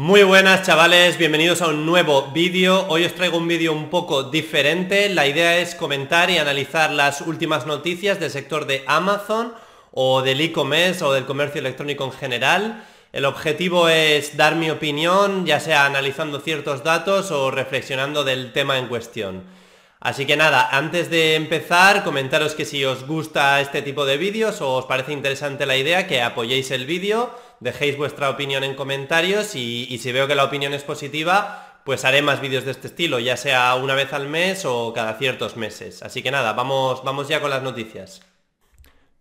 Muy buenas chavales, bienvenidos a un nuevo vídeo. Hoy os traigo un vídeo un poco diferente. La idea es comentar y analizar las últimas noticias del sector de Amazon o del e-commerce o del comercio electrónico en general. El objetivo es dar mi opinión, ya sea analizando ciertos datos o reflexionando del tema en cuestión. Así que nada, antes de empezar, comentaros que si os gusta este tipo de vídeos o os parece interesante la idea, que apoyéis el vídeo, dejéis vuestra opinión en comentarios y, si veo que la opinión es positiva, pues haré más vídeos de este estilo, ya sea una vez al mes o cada ciertos meses. Así que nada, vamos, vamos ya con las noticias.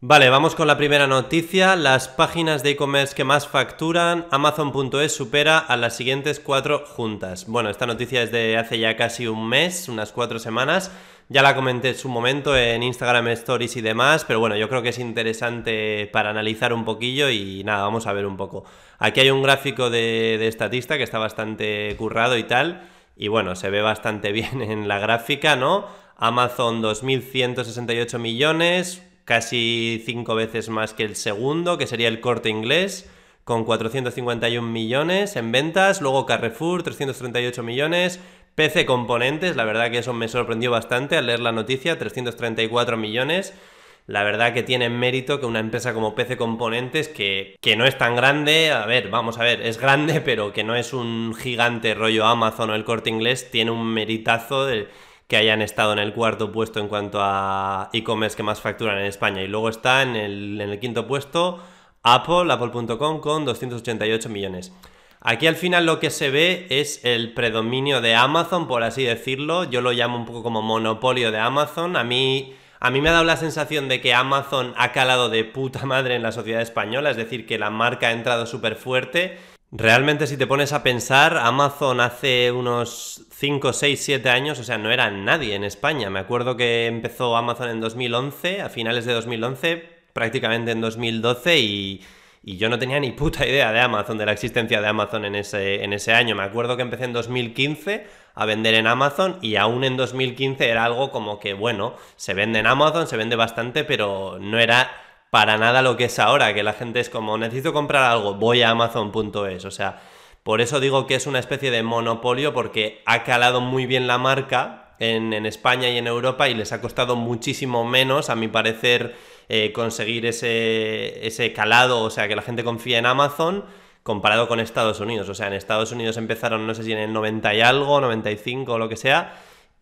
Vale, vamos con la primera noticia. Las páginas de e-commerce que más facturan, Amazon.es supera a las siguientes cuatro juntas. Bueno, esta noticia es de hace ya casi un mes, unas cuatro semanas. Ya la comenté en su momento en Instagram Stories y demás, pero bueno, yo creo que es interesante para analizar un poquillo y nada, vamos a ver un poco. Aquí hay un gráfico de, de estatista que está bastante currado y tal, y bueno, se ve bastante bien en la gráfica, ¿no? Amazon 2.168 millones, casi cinco veces más que el segundo, que sería el corte inglés, con 451 millones en ventas, luego Carrefour, 338 millones, PC Componentes, la verdad que eso me sorprendió bastante al leer la noticia, 334 millones. La verdad que tiene mérito que una empresa como PC Componentes, que, que, no es tan grande, a ver, vamos a ver, es grande, pero que no es un gigante rollo Amazon o el corte inglés, tiene un meritazo de, que hayan estado en el cuarto puesto en cuanto a e-commerce que más facturan en España. Y luego está en el, quinto puesto Apple, apple.com con 288 millones. Aquí al final lo que se ve es el predominio de Amazon, por así decirlo. Yo lo llamo un poco como monopolio de Amazon. A mí, a mí me ha dado la sensación de que Amazon ha calado de puta madre en la sociedad española, es decir, que la marca ha entrado súper fuerte Realmente si te pones a pensar, Amazon hace unos 5, 6, 7 años, o sea, no era nadie en España. Me acuerdo que empezó Amazon en 2011, a finales de 2011, prácticamente en 2012 y, yo no tenía ni puta idea de Amazon, de la existencia de Amazon en ese, en ese año. Me acuerdo que empecé en 2015 a vender en Amazon y aún en 2015 era algo como que, bueno, se vende en Amazon, se vende bastante, pero no era para nada lo que es ahora, que la gente es como, necesito comprar algo, voy a amazon.es, o sea, por eso digo que es una especie de monopolio porque ha calado muy bien la marca en, España y en Europa y les ha costado muchísimo menos, a mi parecer, eh, conseguir ese, ese calado, o sea, que la gente confía en Amazon comparado con Estados Unidos. O sea, en Estados Unidos empezaron, no sé si en el 90 y algo, 95 o lo que sea,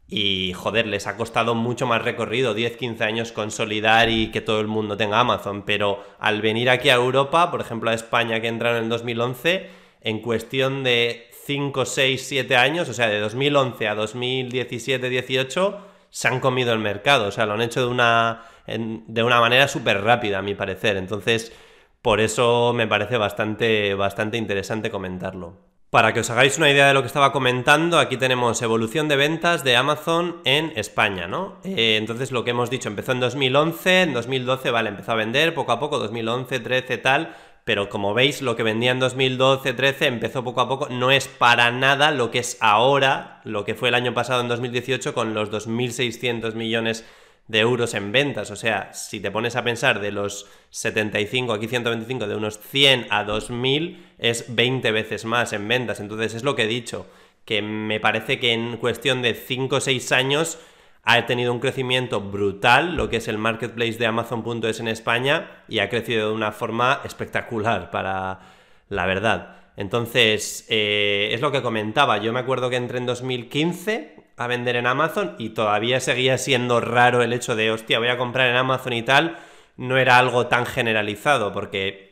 y joder, les ha costado mucho más recorrido, 10, 15 años consolidar y que todo el mundo tenga Amazon. Pero al venir aquí a Europa, por ejemplo a España que entraron en el 2011, en cuestión de 5, 6, 7 años, o sea, de 2011 a 2017, 18, se han comido el mercado. O sea, lo han hecho de una, de una manera súper rápida, a mi parecer. Entonces, por eso me parece bastante, bastante interesante comentarlo. Para que os hagáis una idea de lo que estaba comentando, aquí tenemos evolución de ventas de Amazon en España, ¿no? Eh, entonces lo que hemos dicho, empezó en 2011, en 2012, vale, empezó a vender poco a poco, 2011, 13, tal, pero como veis, lo que vendía en 2012, 13 empezó poco a poco, no es para nada lo que es ahora, lo que fue el año pasado en 2018 con los 2.600 millones de euros en ventas. O sea, si te pones a pensar de los 75, aquí 125, de unos 100 a 2000, es 20 veces más en ventas. Entonces es lo que he dicho, que me parece que en cuestión de 5 o 6 años ha tenido un crecimiento brutal, lo que es el marketplace de Amazon.es en España, y ha crecido de una forma espectacular, para la verdad. Entonces, eh, es lo que comentaba. Yo me acuerdo que entré en 2015 a vender en Amazon y todavía seguía siendo raro el hecho de, hostia, voy a comprar en Amazon y tal. No era algo tan generalizado, porque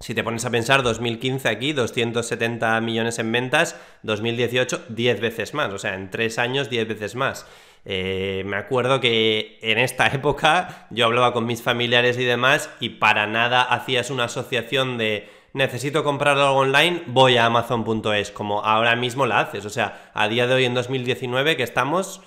si te pones a pensar, 2015 aquí, 270 millones en ventas, 2018, 10 veces más, o sea, en 3 años, 10 veces más. Eh, me acuerdo que en esta época yo hablaba con mis familiares y demás y para nada hacías una asociación de necesito comprar algo online, voy a amazon.es, como ahora mismo la haces. O sea, a día de hoy en 2019 que estamos,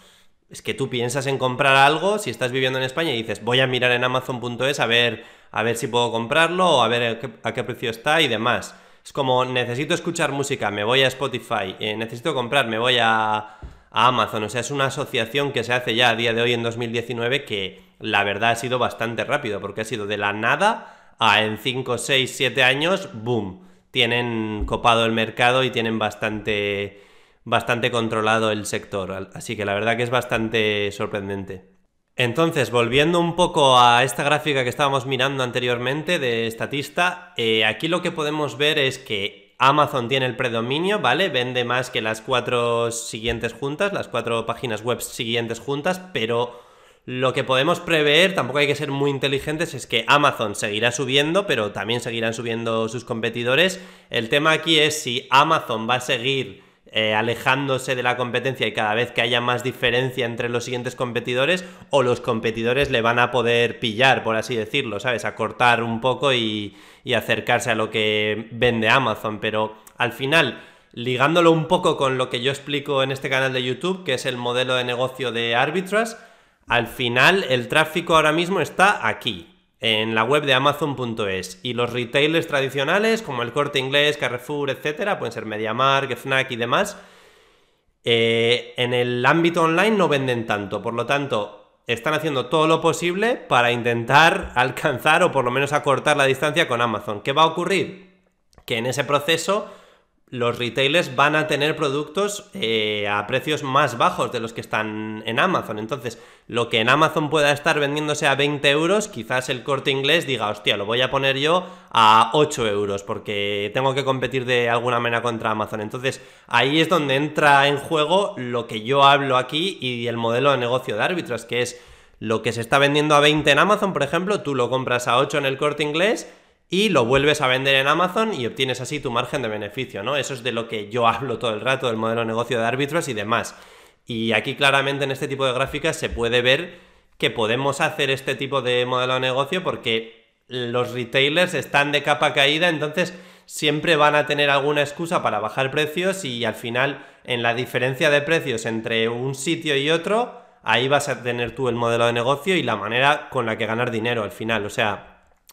es que tú piensas en comprar algo, si estás viviendo en España y dices, voy a mirar en amazon.es a ver, a ver si puedo comprarlo o a ver a qué, precio está y demás. Es como, necesito escuchar música, me voy a Spotify, eh, necesito comprar, me voy a, Amazon. O sea, es una asociación que se hace ya a día de hoy en 2019 que la verdad ha sido bastante rápido, porque ha sido de la nada en 5, 6, 7 años, boom, tienen copado el mercado y tienen bastante, bastante controlado el sector. Así que la verdad que es bastante sorprendente. Entonces, volviendo un poco a esta gráfica que estábamos mirando anteriormente de Statista, eh, aquí lo que podemos ver es que Amazon tiene el predominio, ¿vale? Vende más que las cuatro siguientes juntas, las cuatro páginas web siguientes juntas, pero lo que podemos prever, tampoco hay que ser muy inteligentes, es que Amazon seguirá subiendo, pero también seguirán subiendo sus competidores. El tema aquí es si Amazon va a seguir eh, alejándose de la competencia y cada vez que haya más diferencia entre los siguientes competidores o los competidores le van a poder pillar, por así decirlo, ¿sabes? A cortar un poco y, y acercarse a lo que vende Amazon, pero al final ligándolo un poco con lo que yo explico en este canal de YouTube, que es el modelo de negocio de Arbitras, al final el tráfico ahora mismo está aquí, en la web de Amazon.es. Y los retailers tradicionales, como el Corte Inglés, Carrefour, etcétera, pueden ser MediaMarkt, Fnac y demás, eh, en el ámbito online no venden tanto. Por lo tanto, están haciendo todo lo posible para intentar alcanzar o por lo menos acortar la distancia con Amazon. ¿Qué va a ocurrir? Que en ese proceso los retailers van a tener productos eh, a precios más bajos de los que están en Amazon. Entonces, lo que en Amazon pueda estar vendiéndose a 20 euros, quizás el corte inglés diga, hostia, lo voy a poner yo a 8 euros porque tengo que competir de alguna manera contra Amazon. Entonces, ahí es donde entra en juego lo que yo hablo aquí y el modelo de negocio de árbitros, que es lo que se está vendiendo a 20 en Amazon, por ejemplo, tú lo compras a 8 en el corte inglés y lo vuelves a vender en Amazon y obtienes así tu margen de beneficio, ¿no? Eso es de lo que yo hablo todo el rato, del modelo de negocio de árbitros y demás. Y aquí claramente en este tipo de gráficas se puede ver que podemos hacer este tipo de modelo de negocio porque los retailers están de capa caída, entonces siempre van a tener alguna excusa para bajar precios y al final en la diferencia de precios entre un sitio y otro, ahí vas a tener tú el modelo de negocio y la manera con la que ganar dinero al final. O sea,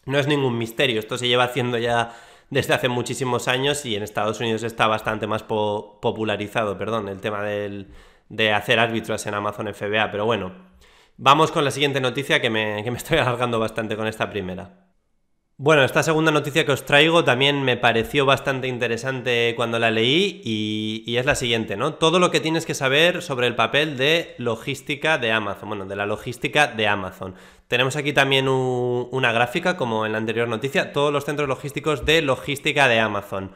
no es ningún misterio, esto se lleva haciendo ya desde hace muchísimos años y en Estados Unidos está bastante más popularizado, perdón, el tema de hacer árbitros en Amazon FBA, pero bueno, vamos con la siguiente noticia que me, que me estoy alargando bastante con esta primera. Bueno, esta segunda noticia que os traigo también me pareció bastante interesante cuando la leí y, es la siguiente, ¿no? Todo lo que tienes que saber sobre el papel de logística de Amazon, bueno, de la logística de Amazon. Tenemos aquí también una gráfica, como en la anterior noticia, todos los centros logísticos de logística de Amazon.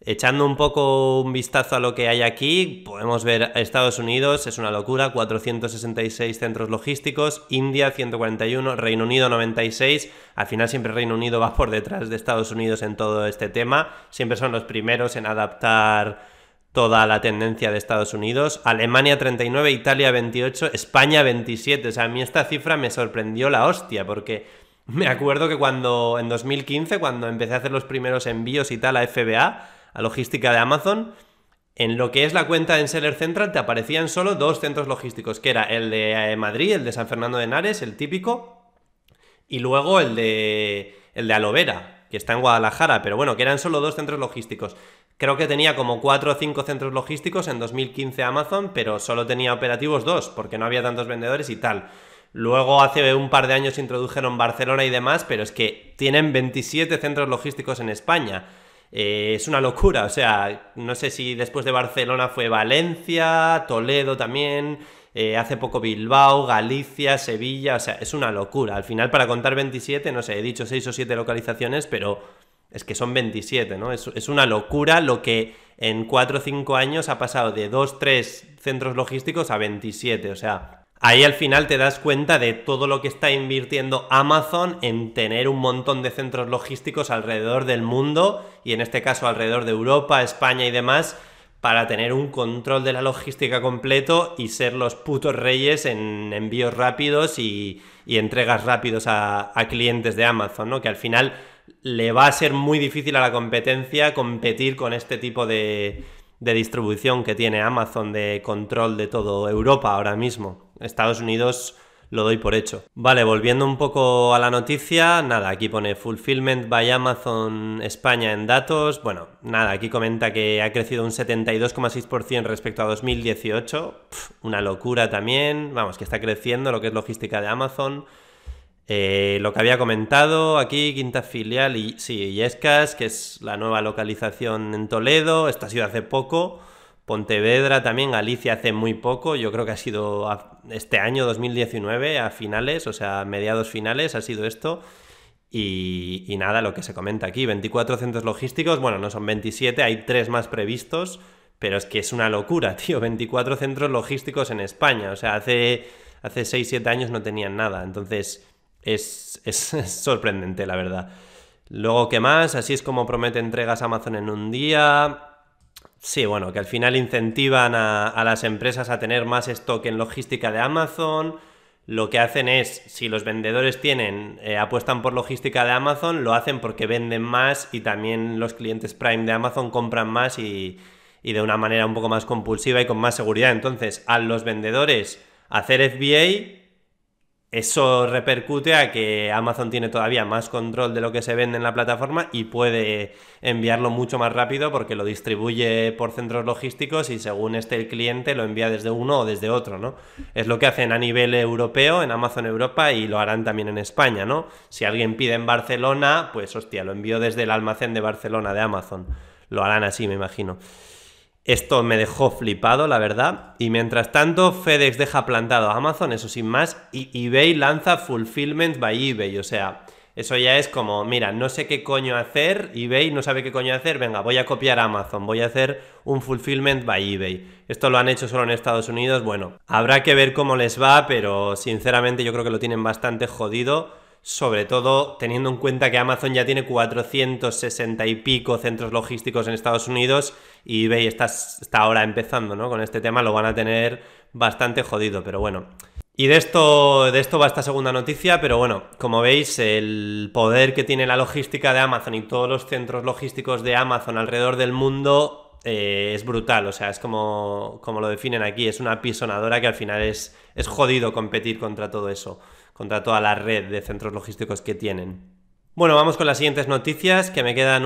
Echando un poco un vistazo a lo que hay aquí, podemos ver Estados Unidos, es una locura, 466 centros logísticos, India 141, Reino Unido 96, al final siempre Reino Unido va por detrás de Estados Unidos en todo este tema, siempre son los primeros en adaptar toda la tendencia de Estados Unidos, Alemania 39, Italia 28, España 27, o sea, a mí esta cifra me sorprendió la hostia, porque me acuerdo que cuando en 2015, cuando empecé a hacer los primeros envíos y tal a FBA, a logística de Amazon, en lo que es la cuenta en Seller Central te aparecían solo dos centros logísticos, que era el de eh, Madrid, el de San Fernando de Henares, el típico, y luego el de el de Alovera, que está en Guadalajara, pero bueno, que eran solo dos centros logísticos. Creo que tenía como cuatro o cinco centros logísticos en 2015 Amazon, pero solo tenía operativos dos, porque no había tantos vendedores y tal. Luego hace un par de años introdujeron Barcelona y demás, pero es que tienen 27 centros logísticos en España. Eh, es una locura, o sea, no sé si después de Barcelona fue Valencia, Toledo también, eh, hace poco Bilbao, Galicia, Sevilla, o sea, es una locura. Al final, para contar 27, no sé, he dicho 6 o 7 localizaciones, pero es que son 27, ¿no? Es, es una locura lo que en 4 o 5 años ha pasado de 2, 3 centros logísticos a 27, o sea, Ahí al final te das cuenta de todo lo que está invirtiendo Amazon en tener un montón de centros logísticos alrededor del mundo y en este caso alrededor de Europa, España y demás para tener un control de la logística completo y ser los putos reyes en envíos rápidos y, entregas rápidos a, clientes de Amazon, ¿no? Que al final le va a ser muy difícil a la competencia competir con este tipo de, de distribución que tiene Amazon de control de todo Europa ahora mismo. Estados Unidos lo doy por hecho. Vale, volviendo un poco a la noticia, nada, aquí pone Fulfillment by Amazon España en datos. Bueno, nada, aquí comenta que ha crecido un 72,6% respecto a 2018. una locura también. Vamos, que está creciendo lo que es logística de Amazon. Eh, lo que había comentado aquí, quinta filial, y sí, Yescas, que es la nueva localización en Toledo, esto ha sido hace poco. Pontevedra también, Galicia hace muy poco, yo creo que ha sido este año 2019 a finales, o sea, mediados finales ha sido esto. Y, nada, lo que se comenta aquí, 24 centros logísticos, bueno, no son 27, hay tres más previstos, pero es que es una locura, tío, 24 centros logísticos en España, o sea, hace, hace 6-7 años no tenían nada, entonces es, es, sorprendente, la verdad. Luego, ¿qué más? Así es como promete entregas Amazon en un día. Sí, bueno, que al final incentivan a, las empresas a tener más stock en logística de Amazon. Lo que hacen es, si los vendedores tienen, eh, apuestan por logística de Amazon, lo hacen porque venden más y también los clientes Prime de Amazon compran más y, y de una manera un poco más compulsiva y con más seguridad. Entonces, a los vendedores hacer FBA eso repercute a que Amazon tiene todavía más control de lo que se vende en la plataforma y puede enviarlo mucho más rápido porque lo distribuye por centros logísticos y según esté el cliente lo envía desde uno o desde otro, ¿no? Es lo que hacen a nivel europeo en Amazon Europa y lo harán también en España, ¿no? Si alguien pide en Barcelona, pues hostia, lo envío desde el almacén de Barcelona de Amazon. Lo harán así, me imagino. Esto me dejó flipado, la verdad. Y mientras tanto, FedEx deja plantado a Amazon, eso sin más, y eBay lanza Fulfillment by eBay. O sea, eso ya es como, mira, no sé qué coño hacer, eBay no sabe qué coño hacer, venga, voy a copiar a Amazon, voy a hacer un Fulfillment by eBay. Esto lo han hecho solo en Estados Unidos, bueno, habrá que ver cómo les va, pero sinceramente yo creo que lo tienen bastante jodido sobre todo teniendo en cuenta que Amazon ya tiene 460 y pico centros logísticos en Estados Unidos y eBay está, está ahora empezando ¿no? con este tema, lo van a tener bastante jodido, pero bueno. Y de esto, de esto va esta segunda noticia, pero bueno, como veis, el poder que tiene la logística de Amazon y todos los centros logísticos de Amazon alrededor del mundo eh, es brutal, o sea, es como, como lo definen aquí, es una pisonadora que al final es, es jodido competir contra todo eso contra toda la red de centros logísticos que tienen. Bueno, vamos con las siguientes noticias, que me quedan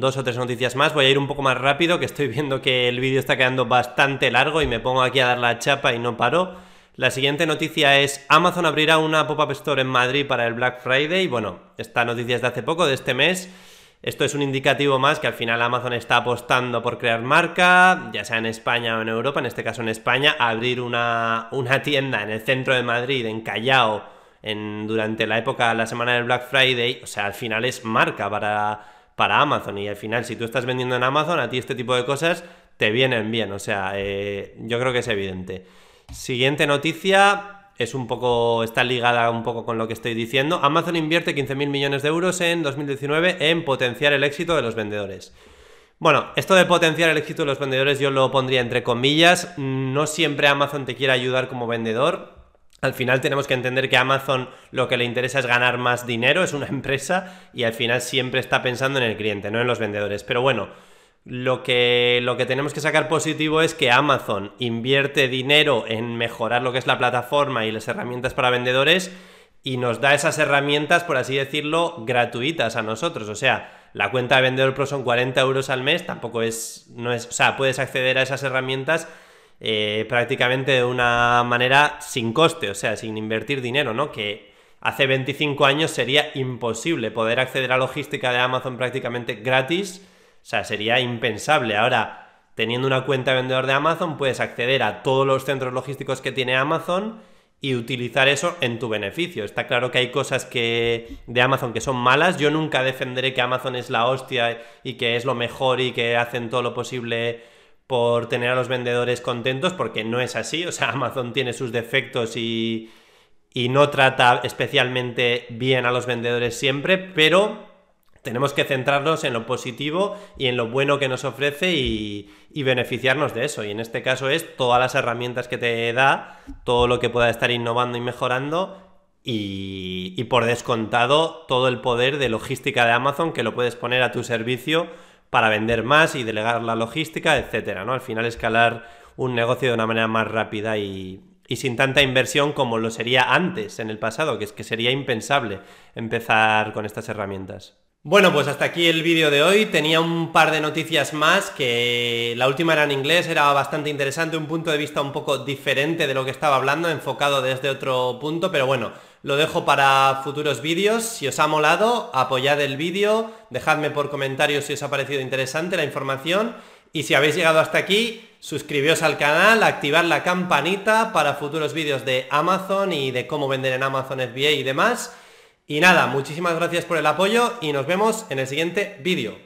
dos o tres noticias más. Voy a ir un poco más rápido, que estoy viendo que el vídeo está quedando bastante largo y me pongo aquí a dar la chapa y no paro. La siguiente noticia es Amazon abrirá una pop-up store en Madrid para el Black Friday. Bueno, esta noticia es de hace poco, de este mes. Esto es un indicativo más que al final Amazon está apostando por crear marca, ya sea en España o en Europa, en este caso en España, abrir una, una tienda en el centro de Madrid, en Callao, durante la época, la semana del Black Friday, o sea, al final es marca para, para Amazon. Y al final si tú estás vendiendo en Amazon, a ti este tipo de cosas te vienen bien, o sea, eh, yo creo que es evidente. Siguiente noticia, es un poco, está ligada un poco con lo que estoy diciendo. Amazon invierte 15.000 millones de euros en 2019 en potenciar el éxito de los vendedores. Bueno, esto de potenciar el éxito de los vendedores yo lo pondría entre comillas. No siempre Amazon te quiere ayudar como vendedor. Al final tenemos que entender que Amazon lo que le interesa es ganar más dinero, es una empresa y al final siempre está pensando en el cliente, no en los vendedores. Pero bueno, lo que, lo que tenemos que sacar positivo es que Amazon invierte dinero en mejorar lo que es la plataforma y las herramientas para vendedores y nos da esas herramientas, por así decirlo, gratuitas a nosotros. O sea, la cuenta de vendedor pro son 40 euros al mes, tampoco es, no es, o sea, puedes acceder a esas herramientas eh, prácticamente de una manera sin coste, o sea, sin invertir dinero, ¿no? Que hace 25 años sería imposible poder acceder a logística de Amazon prácticamente gratis, o sea, sería impensable. Ahora, teniendo una cuenta de vendedor de Amazon, puedes acceder a todos los centros logísticos que tiene Amazon y utilizar eso en tu beneficio. Está claro que hay cosas que de Amazon que son malas. Yo nunca defenderé que Amazon es la hostia y que es lo mejor y que hacen todo lo posible por tener a los vendedores contentos, porque no es así. O sea, Amazon tiene sus defectos y, y no trata especialmente bien a los vendedores siempre, pero tenemos que centrarnos en lo positivo y en lo bueno que nos ofrece y, y, beneficiarnos de eso. Y en este caso es todas las herramientas que te da, todo lo que pueda estar innovando y mejorando. Y, y por descontado todo el poder de logística de Amazon que lo puedes poner a tu servicio para vender más y delegar la logística, etcétera, ¿no? Al final escalar un negocio de una manera más rápida y, sin tanta inversión como lo sería antes, en el pasado, que es que sería impensable empezar con estas herramientas. Bueno, pues hasta aquí el vídeo de hoy. Tenía un par de noticias más que la última era en inglés, era bastante interesante, un punto de vista un poco diferente de lo que estaba hablando, enfocado desde otro punto, pero bueno, lo dejo para futuros vídeos. Si os ha molado, apoyad el vídeo, dejadme por comentarios si os ha parecido interesante la información y si habéis llegado hasta aquí, suscribíos al canal, activad la campanita para futuros vídeos de Amazon y de cómo vender en Amazon FBA y demás. Y nada, muchísimas gracias por el apoyo y nos vemos en el siguiente vídeo.